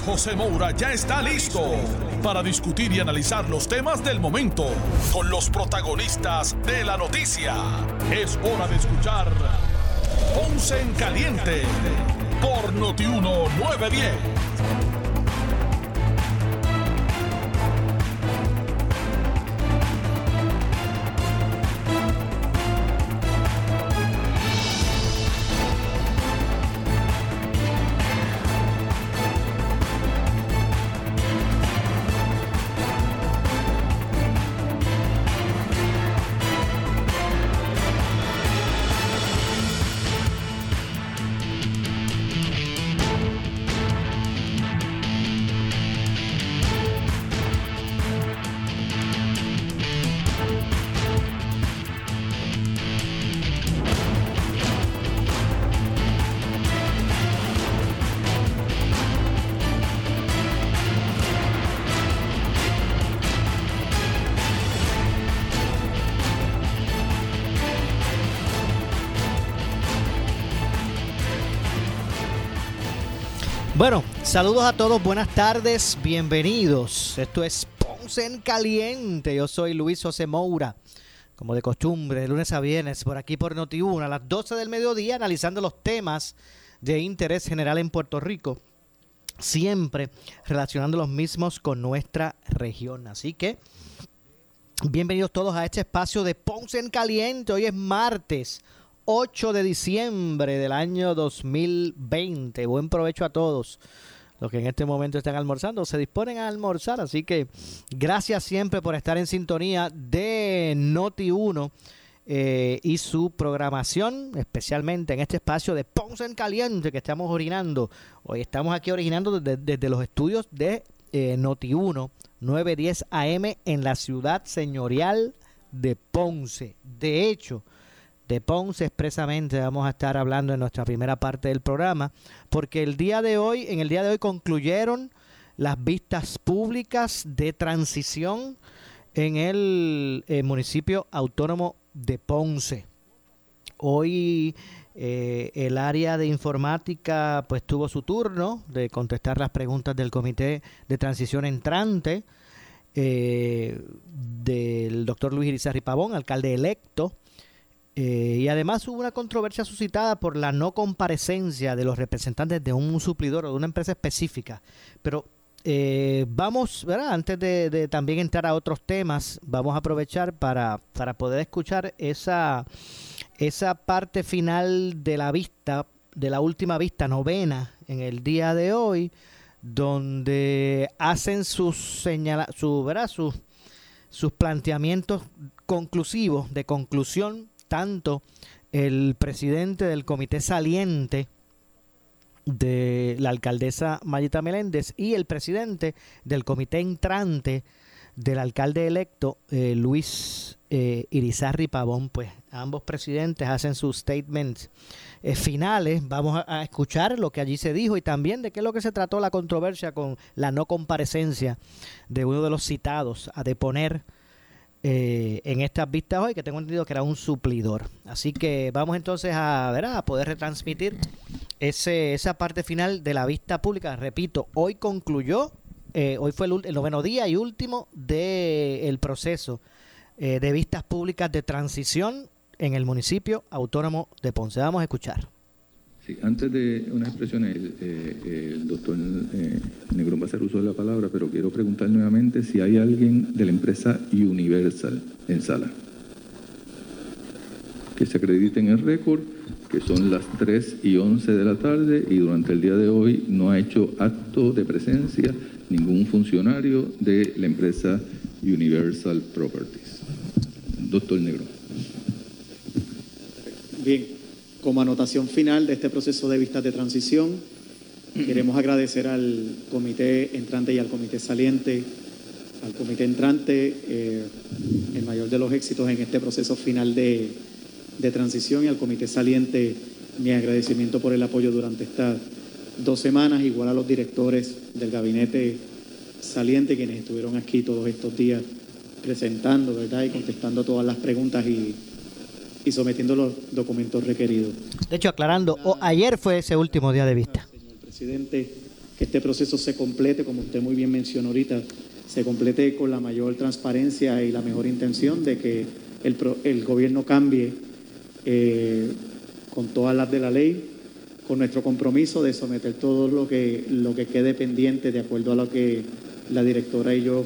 José Moura ya está listo para discutir y analizar los temas del momento con los protagonistas de la noticia. Es hora de escuchar Ponce en Caliente por Notiuno 910. Saludos a todos, buenas tardes, bienvenidos. Esto es Ponce en Caliente. Yo soy Luis José Moura, como de costumbre, lunes a viernes, por aquí por Noti1, a las 12 del mediodía, analizando los temas de interés general en Puerto Rico, siempre relacionando los mismos con nuestra región. Así que, bienvenidos todos a este espacio de Ponce en Caliente. Hoy es martes 8 de diciembre del año 2020. Buen provecho a todos los que en este momento están almorzando, se disponen a almorzar. Así que gracias siempre por estar en sintonía de Noti1 eh, y su programación, especialmente en este espacio de Ponce en Caliente que estamos originando. Hoy estamos aquí originando desde, los estudios de eh, Noti1 910 AM en la ciudad señorial de Ponce. De hecho, de Ponce expresamente vamos a estar hablando en nuestra primera parte del programa, porque el día de hoy, en el día de hoy concluyeron las vistas públicas de transición en el, eh, municipio autónomo de Ponce. Hoy eh, el área de informática pues tuvo su turno de contestar las preguntas del comité de transición entrante eh, del doctor Luis Irizarry Pavón, alcalde electo eh, y además hubo una controversia suscitada por la no comparecencia de los representantes de un suplidor o de una empresa específica. Pero eh, vamos, ¿verdad? Antes de, también entrar a otros temas, vamos a aprovechar para, para poder escuchar esa, esa parte final de la vista, de la última vista novena en el día de hoy, donde hacen sus señala, su, ¿verdad? Sus, sus planteamientos conclusivos, de conclusión tanto el presidente del comité saliente de la alcaldesa Mayita Meléndez y el presidente del comité entrante del alcalde electo eh, Luis eh, Irizarri Pavón, pues ambos presidentes hacen sus statements eh, finales. Vamos a, a, escuchar lo que allí se dijo y también de qué es lo que se trató la controversia con la no comparecencia de uno de los citados a deponer eh, en estas vistas hoy, que tengo entendido que era un suplidor. Así que vamos entonces a, ver, a poder retransmitir ese, esa parte final de la vista pública. Repito, hoy concluyó, eh, hoy fue el, noveno día y último del proceso eh, de vistas públicas de transición en el municipio autónomo de Ponce. Vamos a escuchar. Sí, antes de unas expresiones, eh, el doctor eh, Negrón va a hacer uso de la palabra, pero quiero preguntar nuevamente si hay alguien de la empresa Universal en sala. Que se acredite en el récord, que son las 3 y 11 de la tarde y durante el día de hoy no ha hecho acto de presencia ningún funcionario de la empresa Universal Properties. Doctor Negrón. Bien, como anotación final de este proceso de vistas de transición, queremos agradecer al comité entrante y al comité saliente al comité entrante eh, el mayor de los éxitos en este proceso final de, de transición y al comité saliente mi agradecimiento por el apoyo durante estas dos semanas, igual a los directores del gabinete saliente, quienes estuvieron aquí todos estos días presentando, ¿verdad? Y contestando todas las preguntas y, y sometiendo los documentos requeridos. De hecho, aclarando, o ayer fue ese último día de vista. Señor presidente, que este proceso se complete, como usted muy bien mencionó ahorita, se complete con la mayor transparencia y la mejor intención de que el, el gobierno cambie eh, con todas las de la ley, con nuestro compromiso de someter todo lo que, lo que quede pendiente de acuerdo a lo que la directora y yo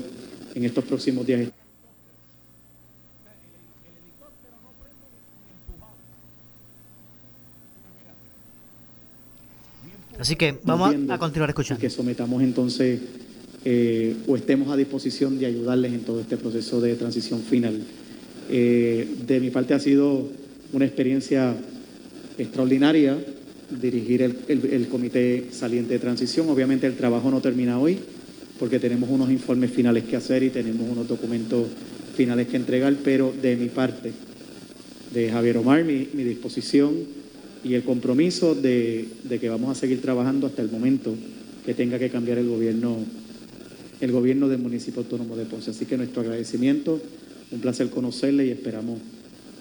en estos próximos días. Así que vamos a continuar escuchando. Que sometamos entonces eh, o estemos a disposición de ayudarles en todo este proceso de transición final. Eh, de mi parte ha sido una experiencia extraordinaria dirigir el, el, comité saliente de transición. Obviamente el trabajo no termina hoy porque tenemos unos informes finales que hacer y tenemos unos documentos finales que entregar, pero de mi parte, de Javier Omar, mi, mi disposición y el compromiso de, que vamos a seguir trabajando hasta el momento que tenga que cambiar el gobierno, el gobierno del municipio autónomo de Ponce. Así que nuestro agradecimiento, un placer conocerle y esperamos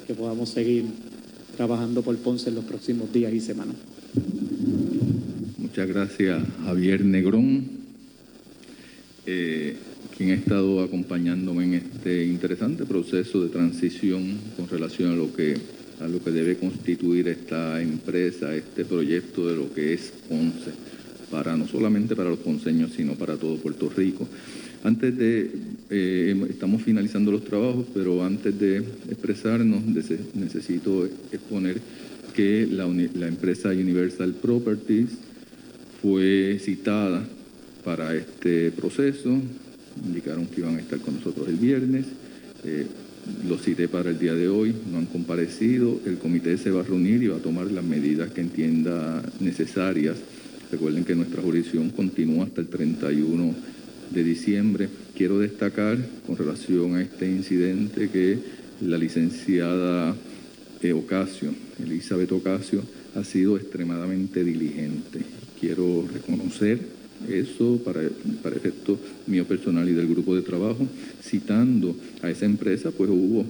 que podamos seguir trabajando por Ponce en los próximos días y semanas. Muchas gracias, Javier Negrón, eh, quien ha estado acompañándome en este interesante proceso de transición con relación a lo que a lo que debe constituir esta empresa, este proyecto de lo que es Ponce, para no solamente para los ponceños, sino para todo Puerto Rico. Antes de, eh, estamos finalizando los trabajos, pero antes de expresarnos necesito exponer que la, empresa Universal Properties fue citada para este proceso, indicaron que iban a estar con nosotros el viernes, eh, lo cité para el día de hoy, no han comparecido, el comité se va a reunir y va a tomar las medidas que entienda necesarias. Recuerden que nuestra jurisdicción continúa hasta el 31 de diciembre. Quiero destacar con relación a este incidente que la licenciada eh, Ocasio, Elizabeth Ocasio, ha sido extremadamente diligente. Quiero reconocer eso para, para efecto mío personal y del grupo de trabajo, citando a esa empresa, pues hubo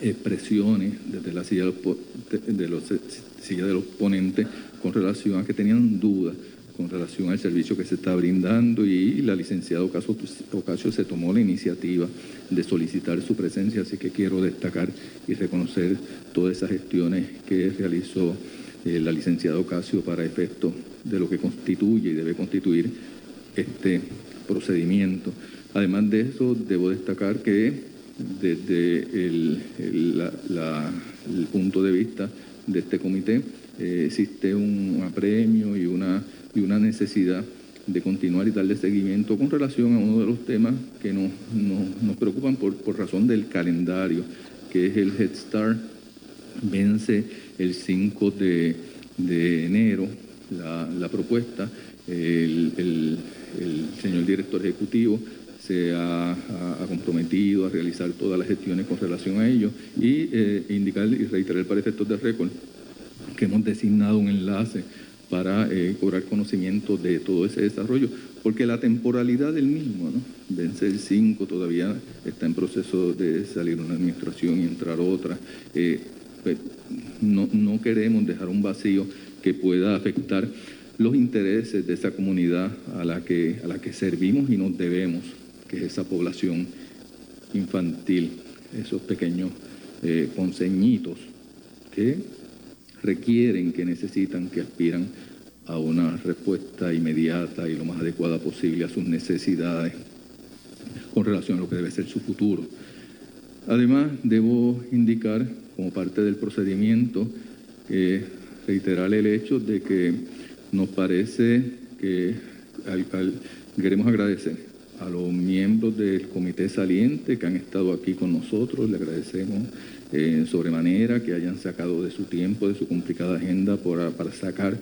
expresiones desde la silla de los, los, silla de los ponentes con relación a que tenían dudas con relación al servicio que se está brindando y la licenciada Ocasio, se tomó la iniciativa de solicitar su presencia, así que quiero destacar y reconocer todas esas gestiones que realizó eh, la licenciada Ocasio para efecto de lo que constituye y debe constituir este procedimiento. Además de eso, debo destacar que desde el, punto de vista de este comité eh, existe un apremio y una y una necesidad de continuar y darle seguimiento con relación a uno de los temas que nos, nos, preocupan por, por, razón del calendario, que es el Head Start. Vence el 5 de, de enero la, propuesta. El, señor director ejecutivo se ha, ha, comprometido a realizar todas las gestiones con relación a ello y eh, indicar y reiterar para efectos de récord que hemos designado un enlace para eh, cobrar conocimiento de todo ese desarrollo, porque la temporalidad del mismo, ¿no? vence el 5, todavía está en proceso de salir una administración y entrar otra. Eh, pues, no, no queremos dejar un vacío que pueda afectar los intereses de esa comunidad a la que, a la que servimos y nos debemos, que es esa población infantil, esos pequeños eh, conseñitos que requieren, que necesitan, que aspiran a una respuesta inmediata y lo más adecuada posible a sus necesidades con relación a lo que debe ser su futuro. Además, debo indicar, como parte del procedimiento, eh, reiterar el hecho de que nos parece que queremos agradecer a los miembros del comité saliente que han estado aquí con nosotros, le agradecemos sobremanera, que hayan sacado de su tiempo, de su complicada agenda para, para sacar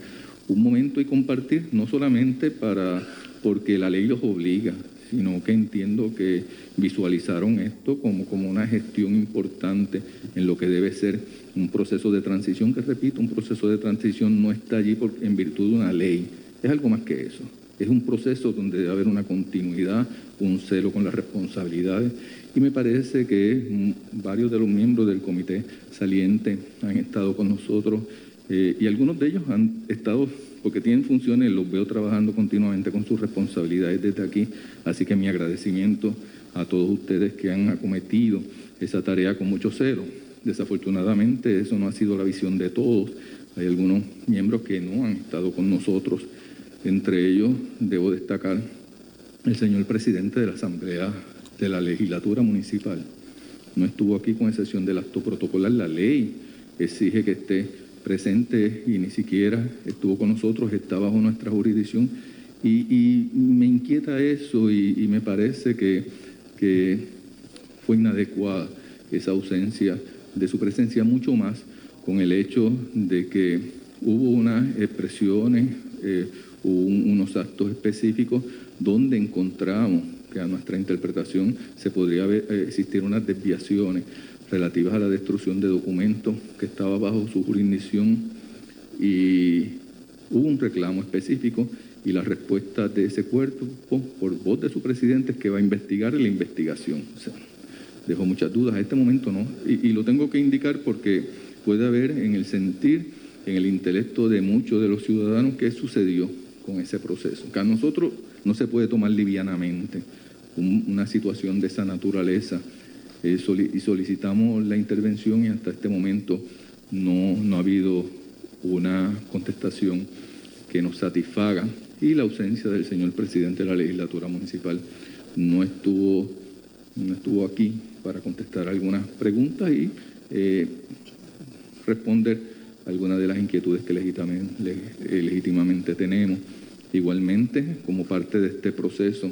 un momento y compartir, no solamente para porque la ley los obliga, sino que entiendo que visualizaron esto como, como una gestión importante en lo que debe ser un proceso de transición, que repito, un proceso de transición no está allí por, en virtud de una ley, es algo más que eso. Es un proceso donde debe haber una continuidad, un celo con las responsabilidades y me parece que varios de los miembros del comité saliente han estado con nosotros eh, y algunos de ellos han estado, porque tienen funciones, los veo trabajando continuamente con sus responsabilidades desde aquí, así que mi agradecimiento a todos ustedes que han acometido esa tarea con mucho celo. Desafortunadamente eso no ha sido la visión de todos, hay algunos miembros que no han estado con nosotros, entre ellos debo destacar el señor presidente de la Asamblea de la legislatura municipal. No estuvo aquí con excepción del acto protocolar. La ley exige que esté presente y ni siquiera estuvo con nosotros, está bajo nuestra jurisdicción. Y, me inquieta eso y, me parece que, fue inadecuada esa ausencia de su presencia, mucho más con el hecho de que hubo unas expresiones, eh, unos actos específicos donde encontramos que a nuestra interpretación se podría eh, existir unas desviaciones relativas a la destrucción de documentos que estaba bajo su jurisdicción y hubo un reclamo específico y la respuesta de ese cuerpo por voz de su presidente es que va a investigar la investigación. dejó muchas dudas. A este momento no. Y, y, lo tengo que indicar porque puede haber en el sentir, en el intelecto de muchos de los ciudadanos qué sucedió con ese proceso. Que a nosotros no se puede tomar livianamente una situación de esa naturaleza eh, y solicitamos la intervención y hasta este momento no, no ha habido una contestación que nos satisfaga y la ausencia del señor presidente de la legislatura municipal no estuvo, no estuvo aquí para contestar algunas preguntas y eh, responder algunas de las inquietudes que legítimamente, legítimamente tenemos. Igualmente, como parte de este proceso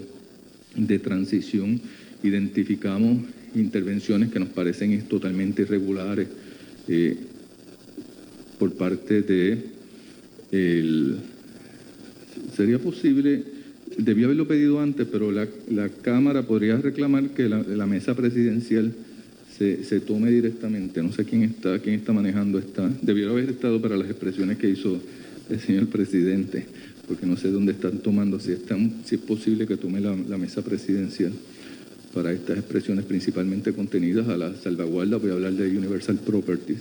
de transición, identificamos intervenciones que nos parecen totalmente irregulares eh, por parte de el, sería posible, debía haberlo pedido antes, pero la, Cámara podría reclamar que la, mesa presidencial se, se, tome directamente. No sé quién está, quién está manejando esta. Debió haber estado para las expresiones que hizo el señor presidente porque no sé dónde están tomando, si, están, si es posible que tome la, mesa presidencial para estas expresiones principalmente contenidas a la salvaguarda, voy a hablar de Universal Properties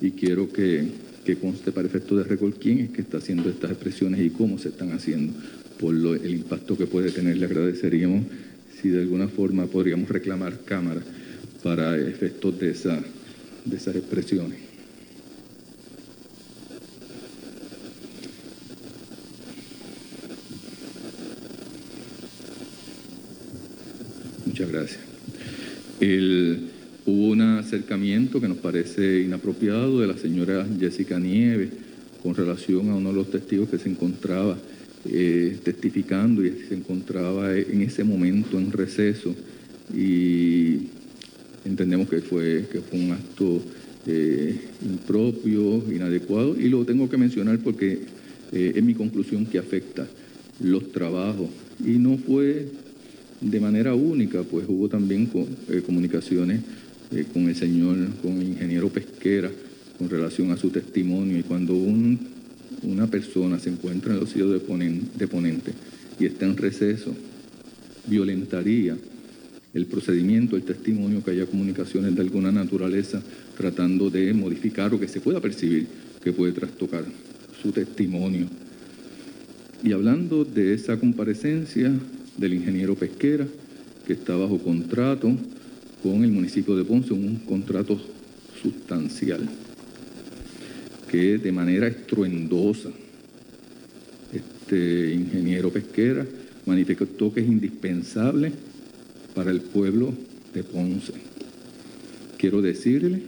y quiero que, que conste para efecto de récord quién es que está haciendo estas expresiones y cómo se están haciendo, por lo, el impacto que puede tener. Le agradeceríamos si de alguna forma podríamos reclamar cámara para efectos de, esa, de esas expresiones. Muchas gracias. hubo un acercamiento que nos parece inapropiado de la señora Jessica Nieves con relación a uno de los testigos que se encontraba eh, testificando y se encontraba en ese momento en receso. Y entendemos que fue, que fue un acto eh, impropio, inadecuado. Y lo tengo que mencionar porque eh, es mi conclusión que afecta los trabajos. Y no fue de manera única, pues hubo también eh, comunicacaciones eh, con el señor, con el ingeniero Pesquera, con relación a su testimonio. Y cuando una persona se encuentra en el sitio de, de ponente y está en receso, violentaría el procedimiento, el testimonio, que haya comunicaciones de alguna naturaleza tratando de modificar o que se pueda percibir que puede trastocar su testimonio. Y hablando de esa comparecencia, del ingeniero Pesquera, que está bajo contrato con el municipio de Ponce, un contrato sustancial, que de manera estruendosa este ingeniero Pesquera manifestó que es indispensable para el pueblo de Ponce. Quiero decirle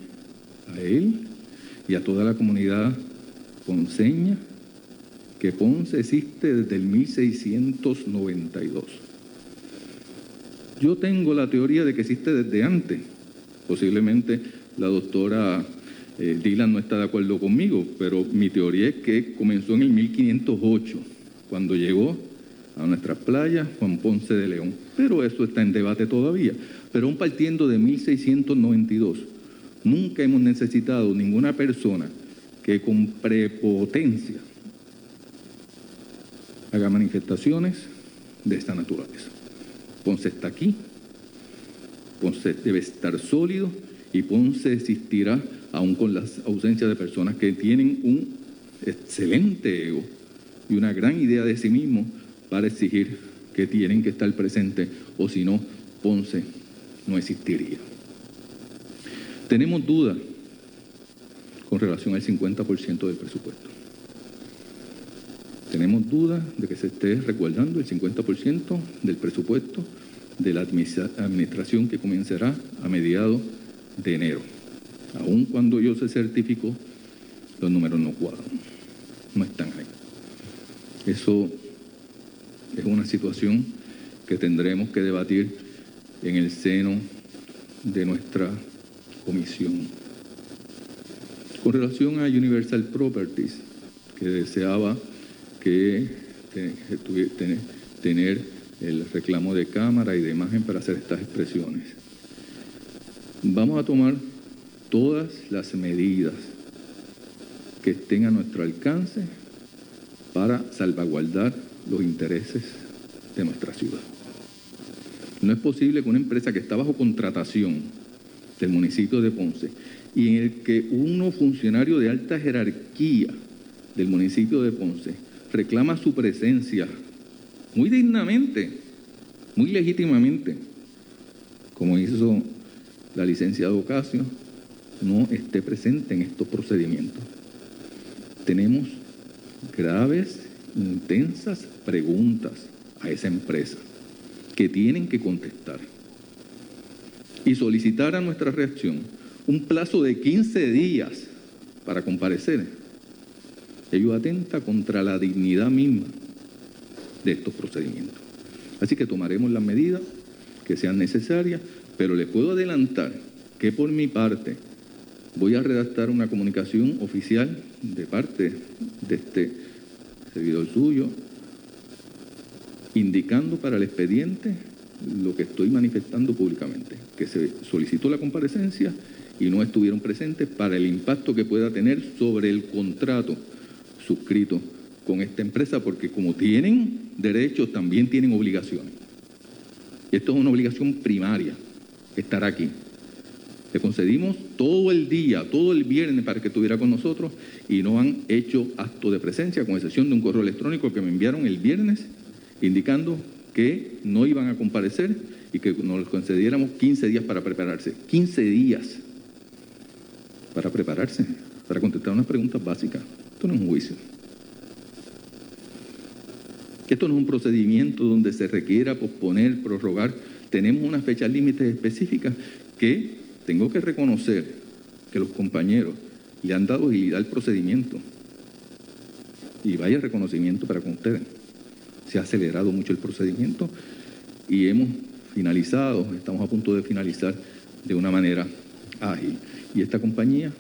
a él y a toda la comunidad ponceña que Ponce existe desde el 1692. Yo tengo la teoría de que existe desde antes. Posiblemente la doctora eh, Dylan no está de acuerdo conmigo, pero mi teoría es que comenzó en el 1508, cuando llegó a nuestras playas, Juan Ponce de León. Pero eso está en debate todavía. Pero aún partiendo de 1692, nunca hemos necesitado ninguna persona que con prepotencia haga manifestaciones de esta naturaleza. Ponce está aquí, Ponce debe estar sólido y Ponce existirá aún con la ausencia de personas que tienen un excelente ego y una gran idea de sí mismo para exigir que tienen que estar presentes o si no, Ponce no existiría. Tenemos dudas con relación al 50% del presupuesto. Tenemos dudas de que se esté resguardando el 50% del presupuesto de la administración que comenzará a mediados de enero. Aun cuando yo se certificó, los números no cuadran, no están ahí. Eso es una situación que tendremos que debatir en el seno de nuestra comisión. Con relación a Universal Properties, que deseaba que tener el reclamo de cámara y de imagen para hacer estas expresiones. Vamos a tomar todas las medidas que estén a nuestro alcance para salvaguardar los intereses de nuestra ciudad. No es posible que una empresa que está bajo contratación del municipio de Ponce y en el que uno funcionario de alta jerarquía del municipio de Ponce reclama su presencia muy dignamente, muy legítimamente, como hizo la licenciada Ocasio, no esté presente en estos procedimientos. Tenemos graves, intensas preguntas a esa empresa que tienen que contestar y solicitar a nuestra reacción un plazo de 15 días para comparecer. Ello atenta contra la dignidad misma de estos procedimientos. Así que tomaremos las medidas que sean necesarias, pero les puedo adelantar que por mi parte voy a redactar una comunicación oficial de parte de este servidor suyo, indicando para el expediente lo que estoy manifestando públicamente, que se solicitó la comparecencia y no estuvieron presentes para el impacto que pueda tener sobre el contrato suscrito con esta empresa, porque como tienen derechos, también tienen obligaciones. Esto es una obligación primaria, estar aquí. Le concedimos todo el día, todo el viernes para que estuviera con nosotros y no han hecho acto de presencia, con excepción de un correo electrónico que me enviaron el viernes indicando que no iban a comparecer y que nos concediéramos 15 días para prepararse. 15 días para prepararse, para contestar unas preguntas básicas. Esto no es un juicio. Esto no es un procedimiento donde se requiera posponer, prorrogar. Tenemos unas fechas límites específicas que tengo que reconocer que los compañeros le han dado agilidad al procedimiento. Y vaya reconocimiento para con ustedes. Se ha acelerado mucho el procedimiento y hemos finalizado, estamos a punto de finalizar de una manera ágil. Y esta compañía,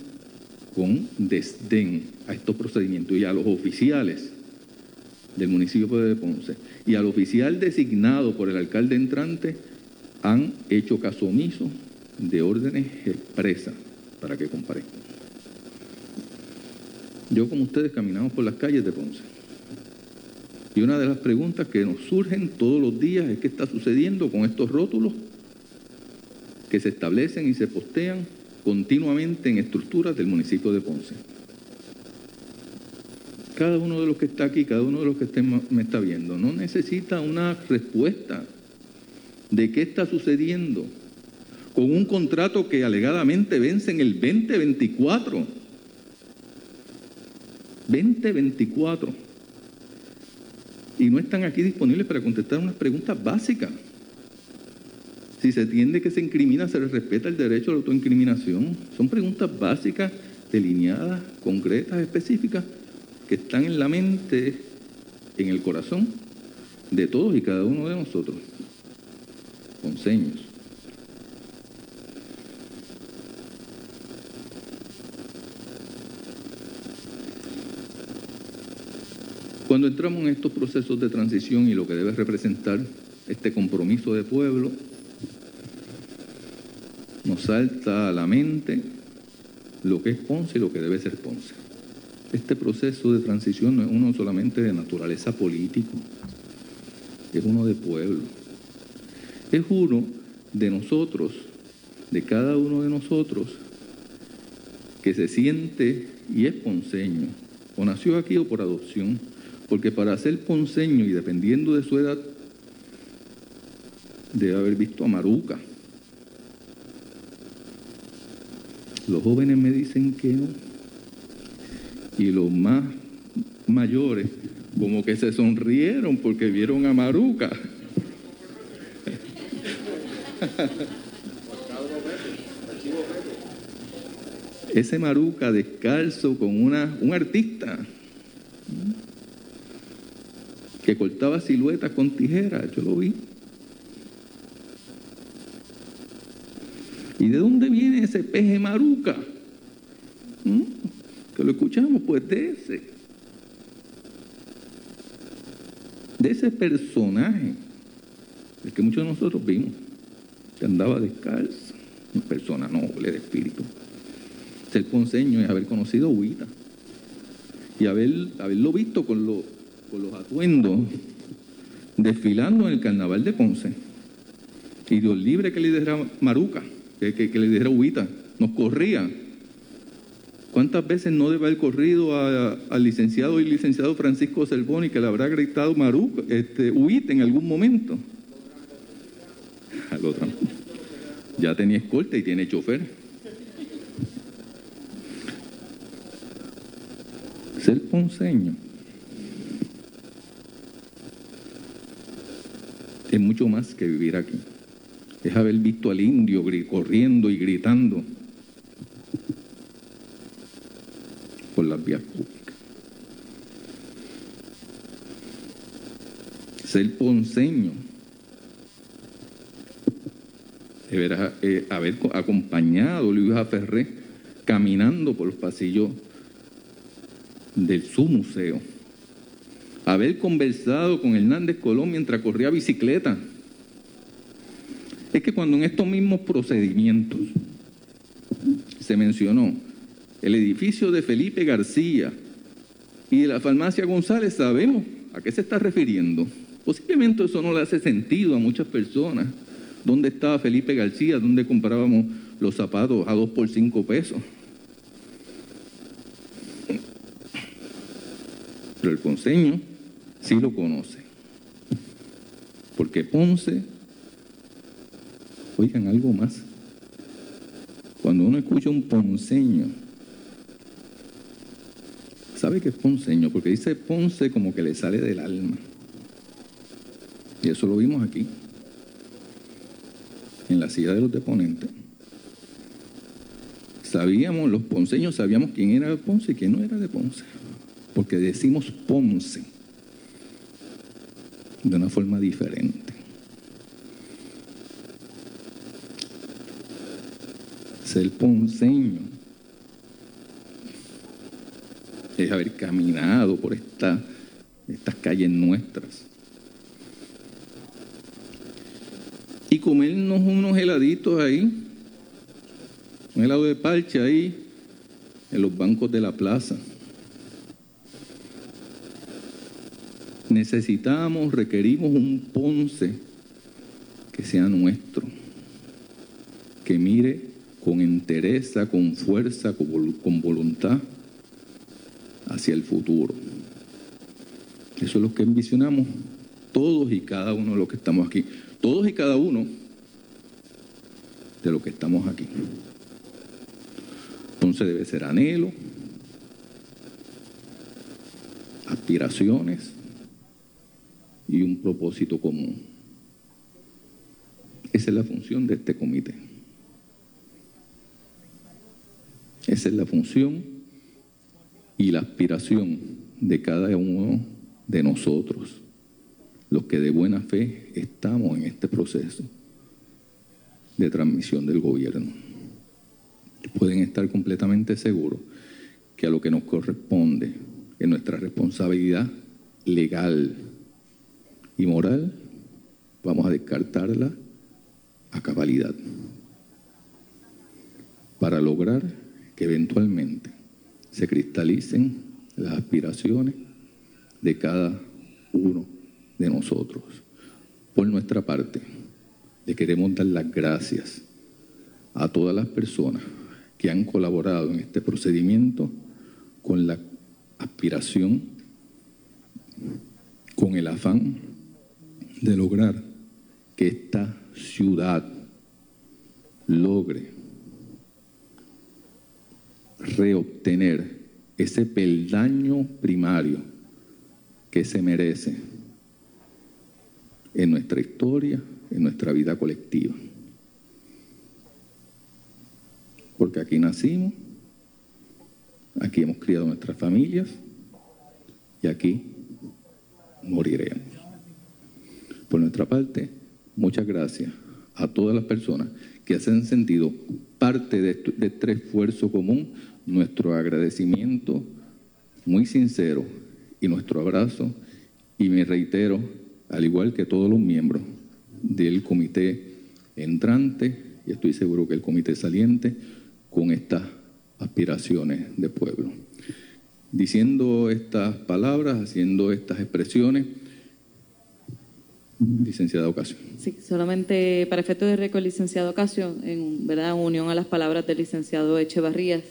con desdén a estos procedimientos y a los oficiales del municipio de Ponce y al oficial designado por el alcalde entrante, han hecho caso omiso de órdenes expresas para que comparezcan. Yo como ustedes caminamos por las calles de Ponce. Y una de las preguntas que nos surgen todos los días es qué está sucediendo con estos rótulos que se establecen y se postean continuamente en estructuras del municipio de Ponce. Cada uno de los que está aquí, cada uno de los que me está viendo, no necesita una respuesta de qué está sucediendo con un contrato que alegadamente vence en el 2024. 2024. Y no están aquí disponibles para contestar unas preguntas básicas. Si se entiende que se incrimina, se respeta el derecho a la autoincriminación. Son preguntas básicas, delineadas, concretas, específicas, que están en la mente, en el corazón de todos y cada uno de nosotros, con seños. Cuando entramos en estos procesos de transición y lo que debe representar este compromiso de pueblo, nos salta a la mente lo que es Ponce y lo que debe ser Ponce. Este proceso de transición no es uno solamente de naturaleza política, es uno de pueblo. Es uno de nosotros, de cada uno de nosotros, que se siente y es ponceño, o nació aquí o por adopción, porque para ser ponceño y dependiendo de su edad, debe haber visto a Maruca. Los jóvenes me dicen que no. Y los más mayores como que se sonrieron porque vieron a Maruca. Ese Maruca descalzo con una, un artista que cortaba siluetas con tijeras, yo lo vi. ¿Y de dónde viene ese peje Maruca? ¿Mm? Que lo escuchamos, pues de ese. De ese personaje, el que muchos de nosotros vimos, que andaba descalzo, una persona noble de espíritu. Ser ponceño es haber conocido a Huita y haber, haberlo visto con, con los atuendos desfilando en el carnaval de Ponce. Y Dios libre que le Maruca, que, le dijera Huita, nos corría. ¿Cuántas veces no debe haber corrido al licenciado y licenciado Francisco Cervoni que le habrá gritado Maruca, este, Huita en algún momento? Al otro. Ya tenía escolta y tiene chofer. Ser ponceño es mucho más que vivir aquí. Es haber visto al indio corriendo y gritando por las vías públicas. Ser ponceño es eh, haber acompañado a Luis Ferré caminando por los pasillos del su museo. Haber conversado con Hernández Colón mientras corría bicicleta. Es que cuando en estos mismos procedimientos se mencionó el edificio de Felipe García y de la farmacia González, sabemos a qué se está refiriendo. Posiblemente eso no le hace sentido a muchas personas. ¿Dónde estaba Felipe García? ¿Dónde comprábamos los zapatos a dos por cinco pesos? Pero el ponceño sí lo conoce. Porque Ponce, oigan algo más, cuando uno escucha un ponceño, ¿sabe qué es ponceño? Porque dice Ponce como que le sale del alma. Y eso lo vimos aquí, en la silla de los deponentes. Sabíamos, los ponceños sabíamos quién era de Ponce y quién no era de Ponce porque decimos Ponce de una forma diferente. Ser ponceño es haber caminado por esta, estas calles nuestras y comernos unos heladitos ahí, un helado de parche ahí, en los bancos de la plaza. necesitamos, requerimos un Ponce que sea nuestro, que mire con entereza, con fuerza, con voluntad hacia el futuro. Eso es lo que envisionamos todos y cada uno de los que estamos aquí. Todos y cada uno de los que estamos aquí. Entonces debe ser anhelo, aspiraciones, y un propósito común. Esa es la función de este comité. Esa es la función y la aspiración de cada uno de nosotros, los que de buena fe estamos en este proceso de transmisión del gobierno. Pueden estar completamente seguros que a lo que nos corresponde, en nuestra responsabilidad legal y moral, vamos a descartarla a cabalidad para lograr que eventualmente se cristalicen las aspiraciones de cada uno de nosotros. Por nuestra parte, le queremos dar las gracias a todas las personas que han colaborado en este procedimiento con la aspiración, con el afán de lograr que esta ciudad logre reobtener ese peldaño primario que se merece en nuestra historia, en nuestra vida colectiva. Porque aquí nacimos, aquí hemos criado nuestras familias y aquí moriremos. Por nuestra parte, muchas gracias a todas las personas que se han sentido parte de, de este esfuerzo común nuestro agradecimiento muy sincero y nuestro abrazo y me reitero, al igual que todos los miembros del comité entrante y estoy seguro que el comité saliente, con estas aspiraciones de pueblo. Diciendo estas palabras, haciendo estas expresiones, licenciada Ocasio. Sí, solamente para efectos de récord, licenciado Ocasio, en verdad unión a las palabras del licenciado Echevarrías,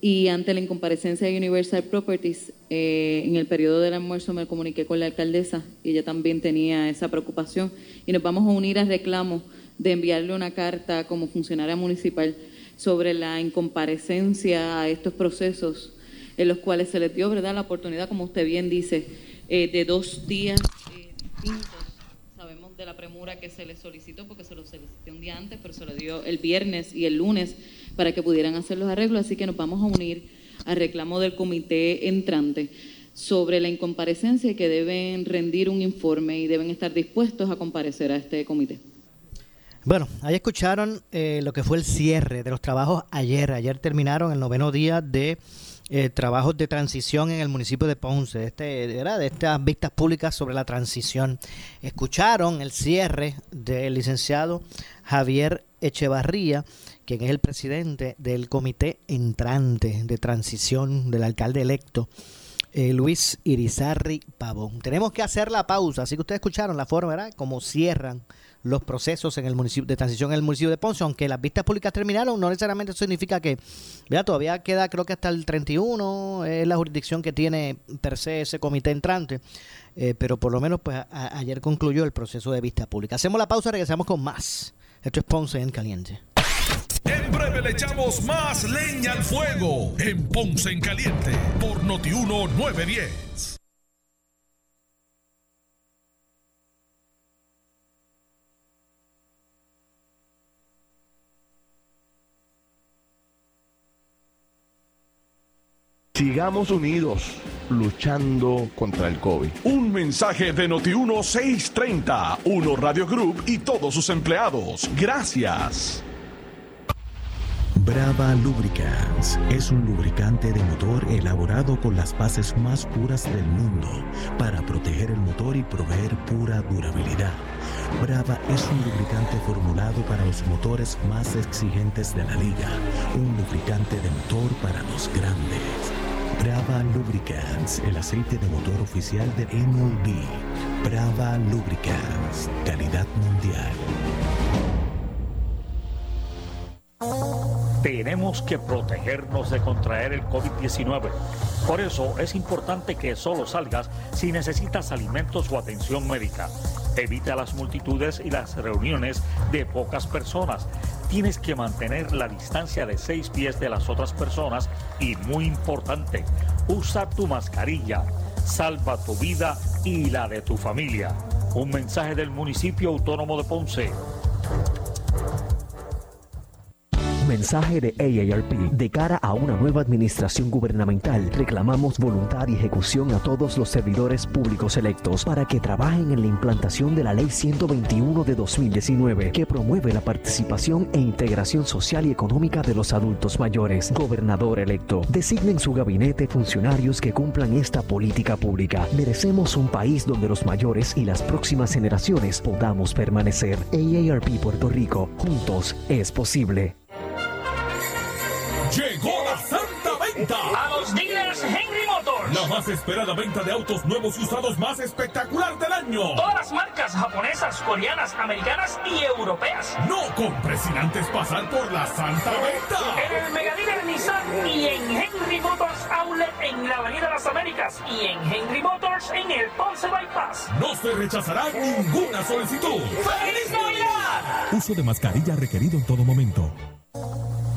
y ante la incomparecencia de Universal Properties, eh, en el periodo del almuerzo me comuniqué con la alcaldesa y ella también tenía esa preocupación y nos vamos a unir al reclamo de enviarle una carta como funcionaria municipal sobre la incomparecencia a estos procesos en los cuales se les dio ¿verdad? la oportunidad, como usted bien dice, eh, de dos días eh, distintos. De la premura que se les solicitó porque se lo solicitó un día antes, pero se lo dio el viernes y el lunes para que pudieran hacer los arreglos, así que nos vamos a unir al reclamo del comité entrante sobre la incomparecencia y que deben rendir un informe y deben estar dispuestos a comparecer a este comité. Bueno, ahí escucharon eh, lo que fue el cierre de los trabajos ayer. Ayer terminaron el noveno día de eh, trabajos de transición en el municipio de Ponce, este, era de estas vistas públicas sobre la transición. Escucharon el cierre del licenciado Javier Echevarría quien es el presidente del comité entrante de transición del alcalde electo, eh, Luis Irizarri Pavón. Tenemos que hacer la pausa, así que ustedes escucharon la forma. Como cierran los procesos en el municipio de transición en el municipio de Ponce, aunque las vistas públicas terminaron, no necesariamente significa que, ¿verdad? Todavía queda, creo que hasta el 31 es la jurisdicción que tiene per se ese comité entrante. Eh, pero por lo menos pues ayer concluyó el proceso de vista pública. Hacemos la pausa, regresamos con más. Esto es Ponce en Caliente. En breve le echamos más leña al fuego en Ponce en Caliente por Notiuno 910. Sigamos unidos luchando contra el COVID. Un mensaje de Notiuno 630, Uno Radio Group y todos sus empleados. Gracias. Brava Lubricants es un lubricante de motor elaborado con las bases más puras del mundo para proteger el motor y proveer pura durabilidad. Brava es un lubricante formulado para los motores más exigentes de la liga, un lubricante de motor para los grandes. Brava Lubricants, el aceite de motor oficial de MLB. Brava Lubricants, calidad mundial. Tenemos que protegernos de contraer el COVID-19. Por eso es importante que solo salgas si necesitas alimentos o atención médica. Evita las multitudes y las reuniones de pocas personas. Tienes que mantener la distancia de seis pies de las otras personas y muy importante, usa tu mascarilla. Salva tu vida y la de tu familia. Un mensaje del municipio autónomo de Ponce. Mensaje de AARP. De cara a una nueva administración gubernamental, reclamamos voluntad y ejecución a todos los servidores públicos electos para que trabajen en la implantación de la Ley 121 de 2019, que promueve la participación e integración social y económica de los adultos mayores. Gobernador electo, designen su gabinete funcionarios que cumplan esta política pública. Merecemos un país donde los mayores y las próximas generaciones podamos permanecer. AARP Puerto Rico, juntos es posible. Llegó la Santa Venta. A los dealers Henry Motors. La más esperada venta de autos nuevos y usados más espectacular del año. Todas las marcas japonesas, coreanas, americanas y europeas. No compres sin antes pasar por la Santa Venta. En el Mega Dealer Nissan y en Henry Motors Outlet en la Avenida Las Américas y en Henry Motors en el Ponce Bypass. No se rechazará ninguna solicitud. ¡Feliz Navidad! Uso de mascarilla requerido en todo momento.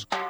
News.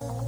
much.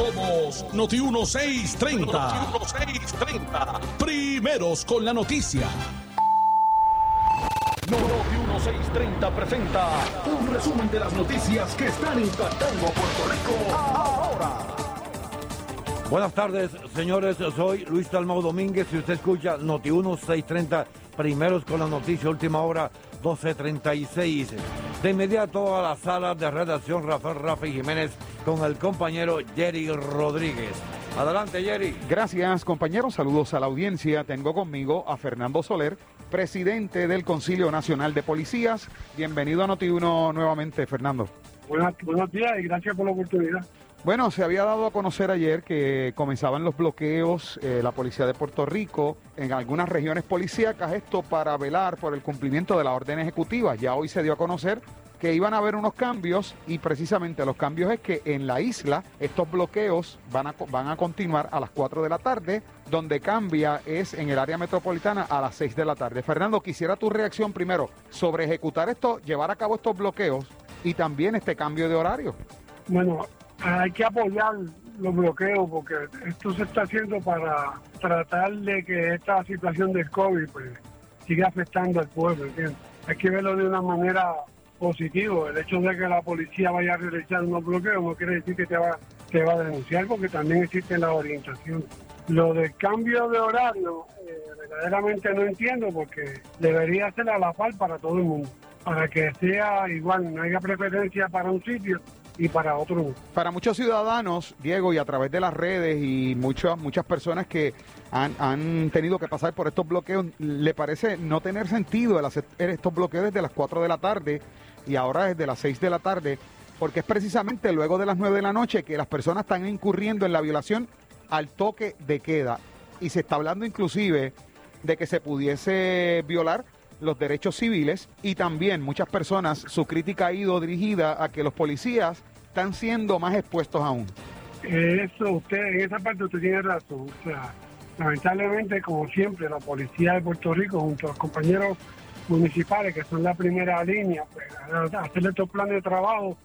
Somos Noti 1630. Noti 1630. Primeros con la noticia. Noti 1630 presenta un resumen de las noticias que están impactando a Puerto Rico ahora. Buenas tardes, señores. Soy Luis Dalmau Domínguez. Si usted escucha Noti 1630, primeros con la noticia, última hora 1236. De inmediato a la sala de redacción Rafael Rafi Jiménez con el compañero Jerry Rodríguez. Adelante, Jerry. Gracias, compañeros. Saludos a la audiencia. Tengo conmigo a Fernando Soler, presidente del Concilio Nacional de Policías. Bienvenido a Noti1 nuevamente, Fernando. Buenos, buenos días y gracias por la oportunidad. Bueno, se había dado a conocer ayer que comenzaban los bloqueos, eh, la Policía de Puerto Rico, en algunas regiones policíacas, esto para velar por el cumplimiento de la orden ejecutiva. Ya hoy se dio a conocer que iban a haber unos cambios y precisamente los cambios es que en la isla estos bloqueos van a, van a continuar a las 4 de la tarde, donde cambia es en el área metropolitana a las 6 de la tarde. Fernando, quisiera tu reacción primero sobre ejecutar esto, llevar a cabo estos bloqueos y también este cambio de horario. Bueno, hay que apoyar los bloqueos porque esto se está haciendo para tratar de que esta situación del COVID pues, siga afectando al pueblo, ¿entiendes? Hay que verlo de una manera positiva. El hecho de que la policía vaya a realizar unos bloqueos no quiere decir que te va, te va a denunciar porque también existe la orientación. Lo del cambio de horario, eh, verdaderamente no entiendo porque debería ser a la par para todo el mundo, para que sea igual, no haya preferencia para un sitio y para otro. Para muchos ciudadanos, Diego, y a través de las redes y muchas muchas personas que han, han tenido que pasar por estos bloqueos, le parece no tener sentido el hacer estos bloqueos desde las 4 de la tarde y ahora desde las 6 de la tarde, porque es precisamente luego de las 9 de la noche que las personas están incurriendo en la violación al toque de queda. Y se está hablando inclusive de que se pudiese violar los derechos civiles y también muchas personas, su crítica ha ido dirigida a que los policías están siendo más expuestos aún. Eso, usted, en esa parte usted tiene razón. O sea, lamentablemente, como siempre, la policía de Puerto Rico, junto a los compañeros municipales, que son la primera línea, pues, hacer estos planes de trabajo,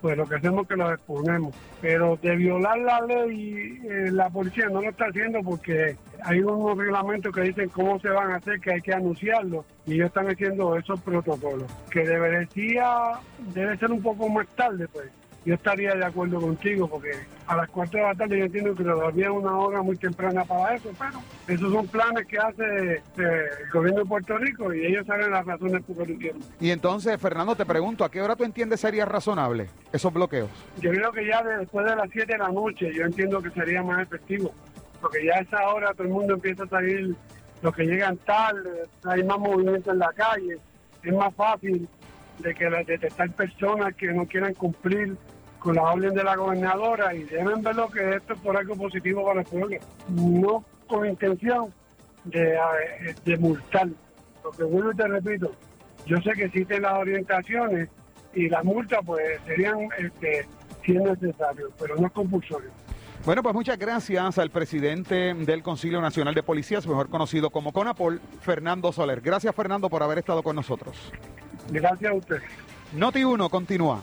pues lo que hacemos es que los exponemos. Pero de violar la ley, eh, la policía no lo está haciendo porque hay unos reglamentos que dicen cómo se van a hacer, que hay que anunciarlo, y ellos están haciendo esos protocolos. Que debería, debe ser un poco más tarde, pues yo estaría de acuerdo contigo porque a las 4 de la tarde yo entiendo que todavía es una hora muy temprana para eso, pero esos son planes que hace eh, el gobierno de Puerto Rico y ellos saben las razones por qué lo hicieron. Y entonces, Fernando, te pregunto, ¿a qué hora tú entiendes sería razonable esos bloqueos? Yo creo que ya después de las 7 de la noche yo entiendo que sería más efectivo, porque ya a esa hora todo el mundo empieza a salir, los que llegan tarde, hay más movimiento en la calle, es más fácil de que detectar personas que no quieran cumplir con la orden de la gobernadora y deben verlo que esto es por algo positivo para el pueblo, no con intención de, eh, de multar. Porque vuelvo y te repito, yo sé que existen las orientaciones y las multas pues serían este, si es necesario, pero no es compulsorio. Bueno, pues muchas gracias al presidente del Concilio Nacional de Policías, mejor conocido como CONAPOL, Fernando Soler. Gracias, Fernando, por haber estado con nosotros. Gracias a usted. Noti 1 continúa.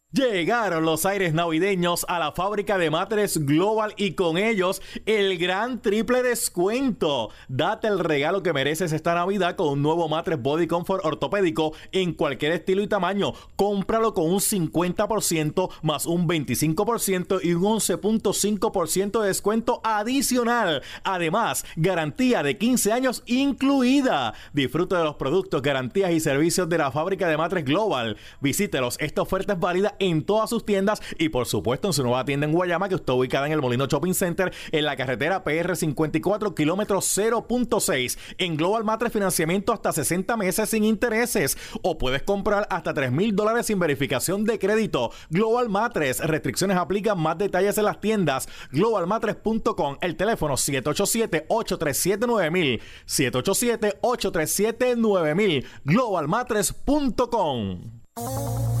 Llegaron los aires navideños a la fábrica de matres Global y con ellos el gran triple descuento. Date el regalo que mereces esta Navidad con un nuevo matres Body Comfort ortopédico en cualquier estilo y tamaño. Cómpralo con un 50% más un 25% y un 11.5% de descuento adicional. Además, garantía de 15 años incluida. Disfruta de los productos, garantías y servicios de la fábrica de matres Global. Visítelos. Esta oferta es válida en todas sus tiendas y por supuesto en su nueva tienda en Guayama que está ubicada en el Molino Shopping Center en la carretera PR 54 kilómetro 0.6 en Global Matres financiamiento hasta 60 meses sin intereses. O puedes comprar hasta 3 mil dólares sin verificación de crédito. Global Matres restricciones aplican. Más detalles en las tiendas. Globalmatres.com el teléfono 787 837 9000 787 837 9000 globalmatres.com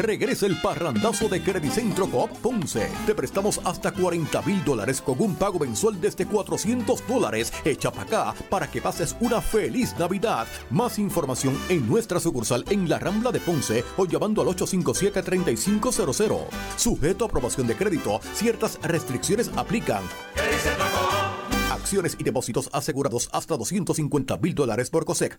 Regresa el parrandazo de Credicentro Coop Ponce. Te prestamos hasta 40 mil dólares con un pago mensual desde 400 dólares. Echa para acá para que pases una feliz Navidad. Más información en nuestra sucursal en la Rambla de Ponce o llamando al 857-3500. Sujeto a aprobación de crédito, ciertas restricciones aplican. Acciones y depósitos asegurados hasta 250 mil dólares por COSEC.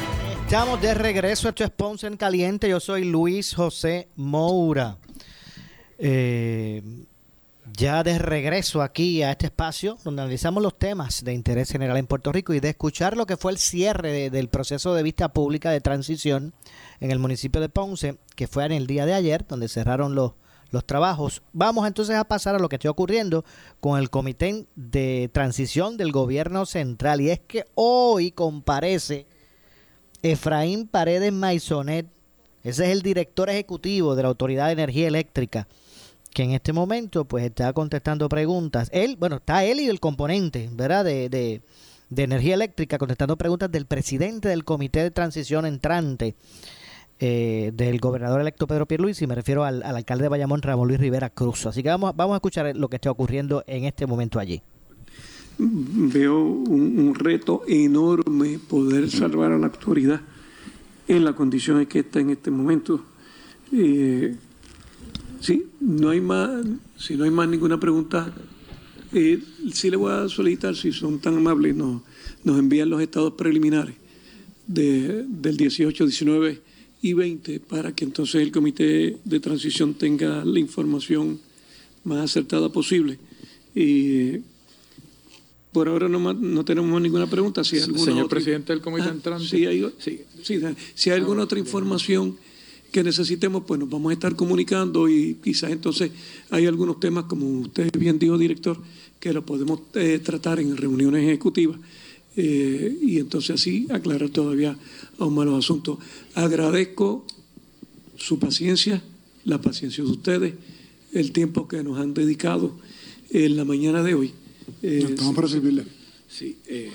estamos de regreso. Esto es Ponce en Caliente. Yo soy Luis José Moura. Eh, ya de regreso aquí a este espacio donde analizamos los temas de interés general en Puerto Rico y de escuchar lo que fue el cierre de- del proceso de vista pública de transición en el municipio de Ponce, que fue en el día de ayer, donde cerraron los, los trabajos. Vamos entonces a pasar a lo que está ocurriendo con el Comité de Transición del Gobierno Central. Y es que hoy comparece Efraín Paredes Maisonet, ese es el director ejecutivo de la Autoridad de Energía Eléctrica, que en este momento pues está contestando preguntas. Él, bueno, está él y el componente, ¿verdad? De, de, de energía eléctrica contestando preguntas del presidente del Comité de Transición entrante eh, del gobernador electo Pedro Pierluisi, me refiero al, al alcalde de Bayamón, Ramón Luis Rivera Cruz. Así que vamos, vamos a escuchar lo que está ocurriendo en este momento allí. Veo un, reto enorme poder salvar a la autoridad en la condición en que está en este momento. Eh, sí, no hay más, si no hay más ninguna pregunta, eh, sí le voy a solicitar, si son tan amables, nos, nos envían los estados preliminares de, del 18, 19 y 20 para que entonces el comité de transición tenga la información más acertada posible. Por ahora no, no tenemos ninguna pregunta. Si hay alguna Señor otra- presidente del comité Ah, entrante. sí, hay- si hay alguna otra información que necesitemos, pues nos vamos a estar comunicando y quizás entonces hay algunos temas, como usted bien dijo, director, que lo podemos eh, tratar en reuniones ejecutivas eh, y entonces así aclarar todavía aún más los asuntos. Agradezco su paciencia, la paciencia de ustedes, el tiempo que nos han dedicado en la mañana de hoy. Eh, Estamos para servirle. Sí, eh,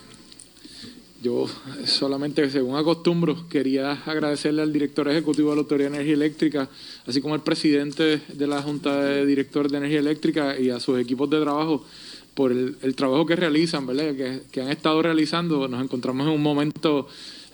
yo solamente, según acostumbro, quería agradecerle al director ejecutivo de la Autoridad de Energía Eléctrica, así como al presidente de la Junta de Directores de Energía Eléctrica y a sus equipos de trabajo por el, el trabajo que realizan, ¿verdad? Que, que han estado realizando. Nos encontramos en un momento,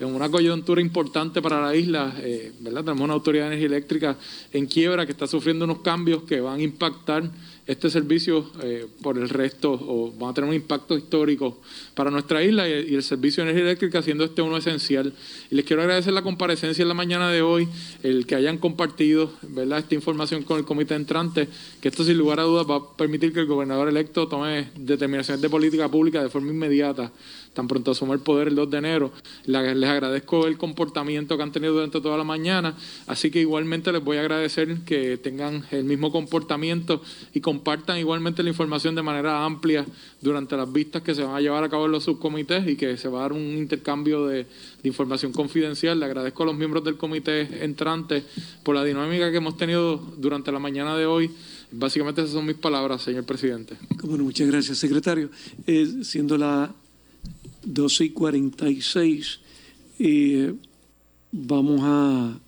en una coyuntura importante para la isla, eh, ¿verdad? Tenemos una Autoridad de Energía Eléctrica en quiebra que está sufriendo unos cambios que van a impactar este servicio eh, por el resto o van a tener un impacto histórico para nuestra isla y, el servicio de energía eléctrica siendo este uno esencial. Y les quiero agradecer la comparecencia en la mañana de hoy, el que hayan compartido ¿verdad? esta información con el comité entrante, que esto sin lugar a dudas va a permitir que el gobernador electo tome determinaciones de política pública de forma inmediata tan pronto asuma el poder el 2 de enero. Les agradezco el comportamiento que han tenido durante toda la mañana, así que igualmente les voy a agradecer que tengan el mismo comportamiento y compartan igualmente la información de manera amplia durante las vistas que se van a llevar a cabo en los subcomités y que se va a dar un intercambio de, información confidencial. Le agradezco a los miembros del comité entrante por la dinámica que hemos tenido durante la mañana de hoy. Básicamente esas son mis palabras, señor presidente. Bueno, muchas gracias, secretario. Eh, siendo la 12 y 46 eh, vamos a,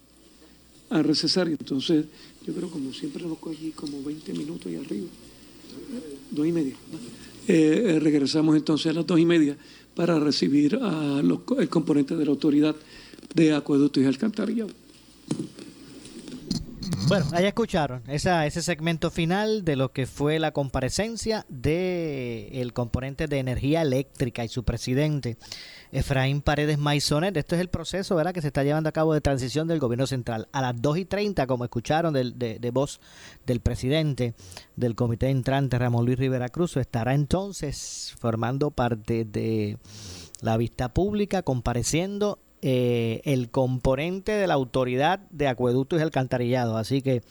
a recesar. Entonces, yo creo como siempre nos cogí como 20 minutos y arriba. Dos y media. Eh, eh, regresamos entonces a las dos y media para recibir a los, el componente de la autoridad de acueductos y alcantarillado. Bueno, ahí escucharon esa, ese segmento final de lo que fue la comparecencia del el componente de energía eléctrica y su presidente, Efraín Paredes Maisonet. Esto es el proceso ¿verdad? que se está llevando a cabo de transición del gobierno central. A las 2 y 30, como escucharon de, de, voz del presidente del comité entrante, Ramón Luis Rivera Cruz, estará entonces formando parte de la vista pública, compareciendo eh, el componente de la autoridad de acueductos y alcantarillado. Así que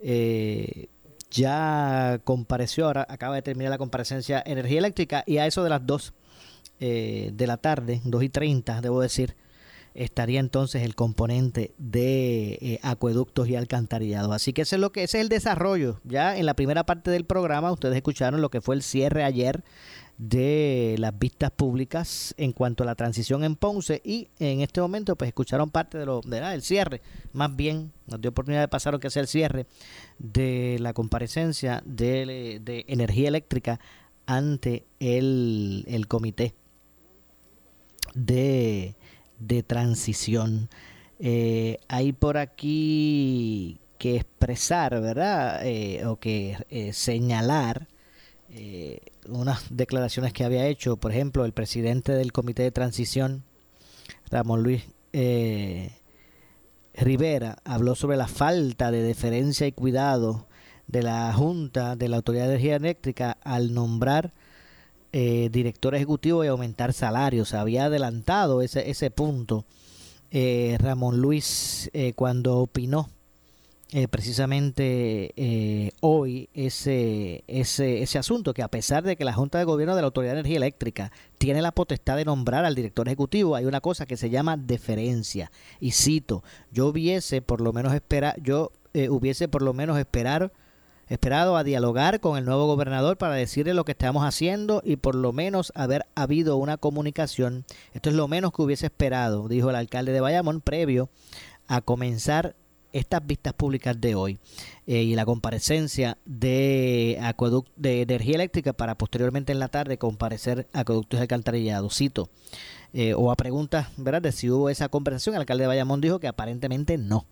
eh, ya compareció, ahora acaba de terminar la comparecencia energía eléctrica y a eso de las 2 eh, de la tarde, 2 y 30, debo decir, estaría entonces el componente de acueductos y alcantarillados. Así que ese es lo que ese es el desarrollo. Ya en la primera parte del programa ustedes escucharon lo que fue el cierre ayer de las vistas públicas en cuanto a la transición en Ponce y en este momento pues escucharon parte de lo del cierre, más bien nos dio oportunidad de pasar lo que sea el cierre de la comparecencia de, de energía eléctrica ante el, el comité de, de transición. Eh, hay por aquí que expresar, ¿verdad? Eh, o que eh, señalar unas declaraciones que había hecho, por ejemplo, el presidente del Comité de Transición, Ramón Luis Rivera, habló sobre la falta de deferencia y cuidado de la Junta de la Autoridad de Energía Eléctrica al nombrar eh, director ejecutivo y aumentar salarios. Había adelantado ese, ese punto eh, Ramón Luis cuando opinó eh, precisamente eh, hoy ese, ese, ese asunto, que a pesar de que la Junta de Gobierno de la Autoridad de Energía Eléctrica tiene la potestad de nombrar al director ejecutivo, hay una cosa que se llama deferencia. Y cito, yo hubiese por lo menos esperar, yo eh, hubiese por lo menos esperar esperado a dialogar con el nuevo gobernador para decirle lo que estamos haciendo y por lo menos haber habido una comunicación. Esto es lo menos que hubiese esperado, dijo el alcalde de Bayamón, previo a comenzar estas vistas públicas de hoy eh, y la comparecencia de acueducto de energía eléctrica para posteriormente en la tarde comparecer acueductos de alcantarillado. Cito, eh, o a preguntas ¿verdad? de si hubo esa conversación, el alcalde de Bayamón dijo que aparentemente no.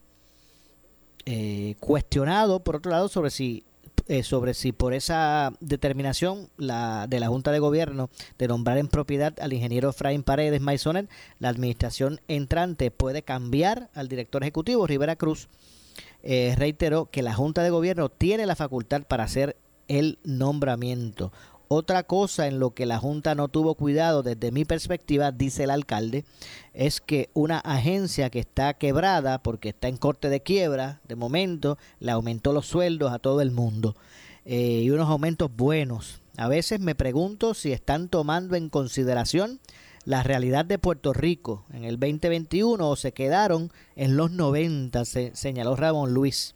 Eh, cuestionado, por otro lado, sobre si eh, sobre si por esa determinación la, de la Junta de Gobierno de nombrar en propiedad al ingeniero Efraín Paredes Maisonet, la administración entrante puede cambiar al director ejecutivo Rivera Cruz. Eh, reiteró que la Junta de Gobierno tiene la facultad para hacer el nombramiento. Otra cosa en lo que la Junta no tuvo cuidado desde mi perspectiva, dice el alcalde, es que una agencia que está quebrada porque está en corte de quiebra, de momento, le aumentó los sueldos a todo el mundo eh, y unos aumentos buenos. A veces me pregunto si están tomando en consideración la realidad de Puerto Rico en el 2021 o se quedaron en los 90, se señaló Ramón Luis.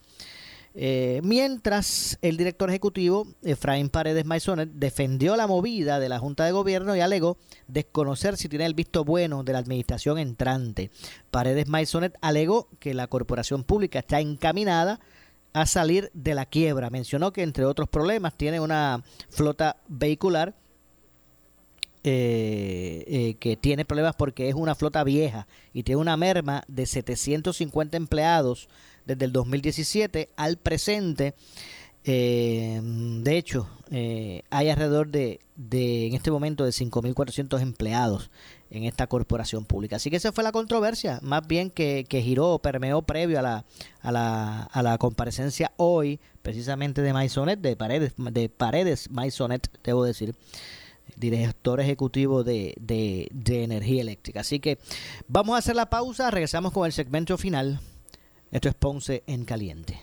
Eh, mientras el director ejecutivo, Efraín Paredes Maisonet, defendió la movida de la Junta de Gobierno y alegó desconocer si tiene el visto bueno de la administración entrante. Paredes Maisonet alegó que la corporación pública está encaminada a salir de la quiebra. Mencionó que entre otros problemas tiene una flota vehicular eh, eh, que tiene problemas porque es una flota vieja y tiene una merma de 750 empleados desde el 2017 al presente. Eh, de hecho, eh, hay alrededor de, de, en este momento, de 5.400 empleados en esta corporación pública. Así que esa fue la controversia, más bien que, que giró, permeó previo a la, a, la, a la comparecencia hoy, precisamente de Maisonet, de Paredes, de Paredes Maisonet, debo decir, director ejecutivo de, de, de energía eléctrica. Así que vamos a hacer la pausa, regresamos con el segmento final. Esto es Ponce en Caliente.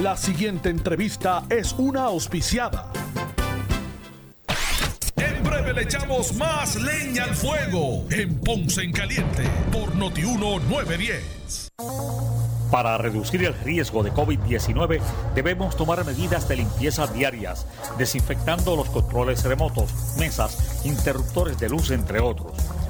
La siguiente entrevista es una auspiciada. En breve le echamos más leña al fuego en Ponce en Caliente por Notiuno 910. Para reducir el riesgo de COVID-19 debemos tomar medidas de limpieza diarias, desinfectando los controles remotos, mesas, interruptores de luz, entre otros.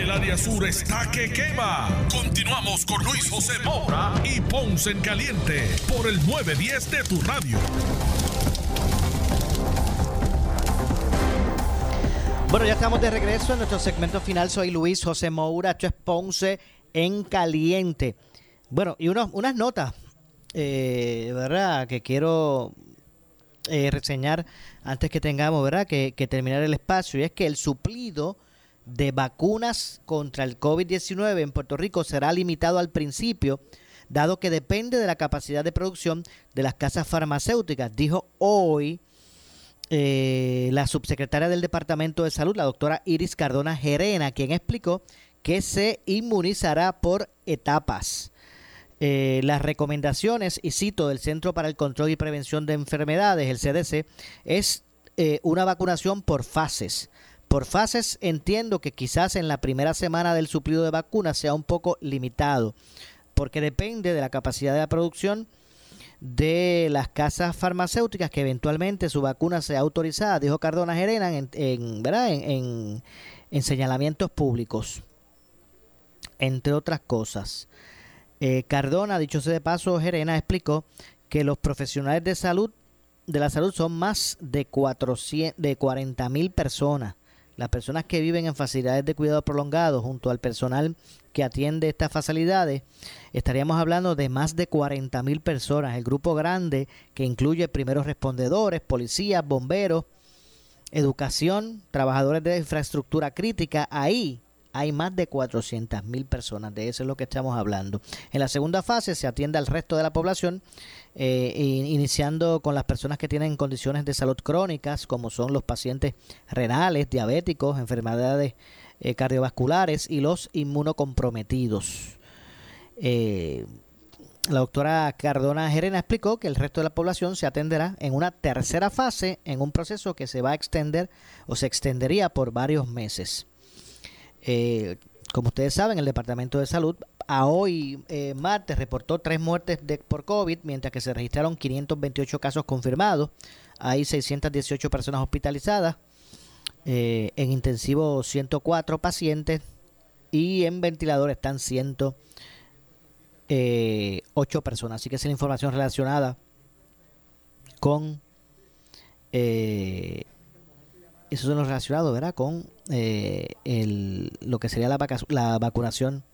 El área sur está que quema. Continuamos con Luis José Moura y Ponce en Caliente por el 910 de tu radio. Bueno, ya estamos de regreso en nuestro segmento final. Soy Luis José Moura, esto es Ponce en Caliente. Bueno, y unos, unas notas, eh, ¿verdad? Que quiero eh, reseñar antes que tengamos, ¿verdad? Que, que terminar el espacio. Y es que el suplido de vacunas contra el COVID-19 en Puerto Rico será limitado al principio, dado que depende de la capacidad de producción de las casas farmacéuticas, dijo hoy eh, la subsecretaria del Departamento de Salud, la doctora Iris Cardona Gerena, quien explicó que se inmunizará por etapas. Eh, las recomendaciones, y cito, del Centro para el Control y Prevención de Enfermedades, el CDC, es eh, una vacunación por fases. Por fases entiendo que quizás en la primera semana del suplido de vacunas sea un poco limitado, porque depende de la capacidad de la producción de las casas farmacéuticas que eventualmente su vacuna sea autorizada, dijo Cardona Gerena en, en, ¿verdad? en, en, en señalamientos públicos, entre otras cosas. Eh, Cardona, dicho sea de paso, Gerena explicó que los profesionales de salud de la salud son más de, 400, de 40 mil personas. Las personas que viven en facilidades de cuidado prolongado junto al personal que atiende estas facilidades, estaríamos hablando de más de 40 mil personas. El grupo grande que incluye primeros respondedores, policías, bomberos, educación, trabajadores de infraestructura crítica, ahí hay más de 400 mil personas, de eso es lo que estamos hablando. En la segunda fase se atiende al resto de la población, eh, iniciando con las personas que tienen condiciones de salud crónicas, como son los pacientes renales, diabéticos, enfermedades eh, cardiovasculares y los inmunocomprometidos. Eh, la doctora Cardona Gerena explicó que el resto de la población se atenderá en una tercera fase en un proceso que se va a extender o se extendería por varios meses. Como ustedes saben, el Departamento de Salud a hoy, eh, martes, reportó tres muertes de, por COVID, mientras que se registraron 528 casos confirmados. Hay 618 personas hospitalizadas. Eh, en intensivo 104 pacientes y en ventilador están 108 personas. Así que esa es la información relacionada con eh, eso son los relacionados, ¿verdad? Con eh, lo que sería la, la vacunación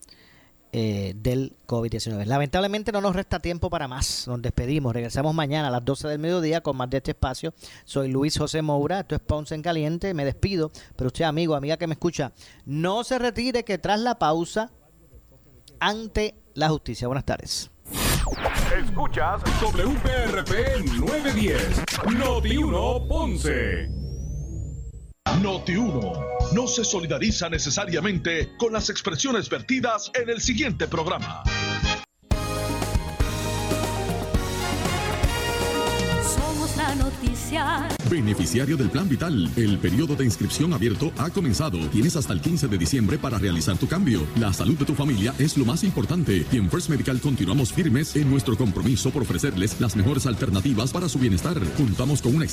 eh, del COVID-19. Lamentablemente no nos resta tiempo para más. Nos despedimos. Regresamos mañana a las 12 del mediodía con más de este espacio. Soy Luis José Moura. Esto es Ponce en Caliente. Me despido. Pero usted, amigo, amiga que me escucha, no se retire que tras la pausa, ante la justicia. Buenas tardes. Escuchas WPRP 910, Noti 1 Ponce. Noti 1 no se solidariza necesariamente con las expresiones vertidas en el siguiente programa. Somos la noticia. Beneficiario del Plan Vital. El periodo de inscripción abierto ha comenzado. Tienes hasta el 15 de diciembre para realizar tu cambio. La salud de tu familia es lo más importante. Y en First Medical continuamos firmes en nuestro compromiso por ofrecerles las mejores alternativas para su bienestar. Juntamos con una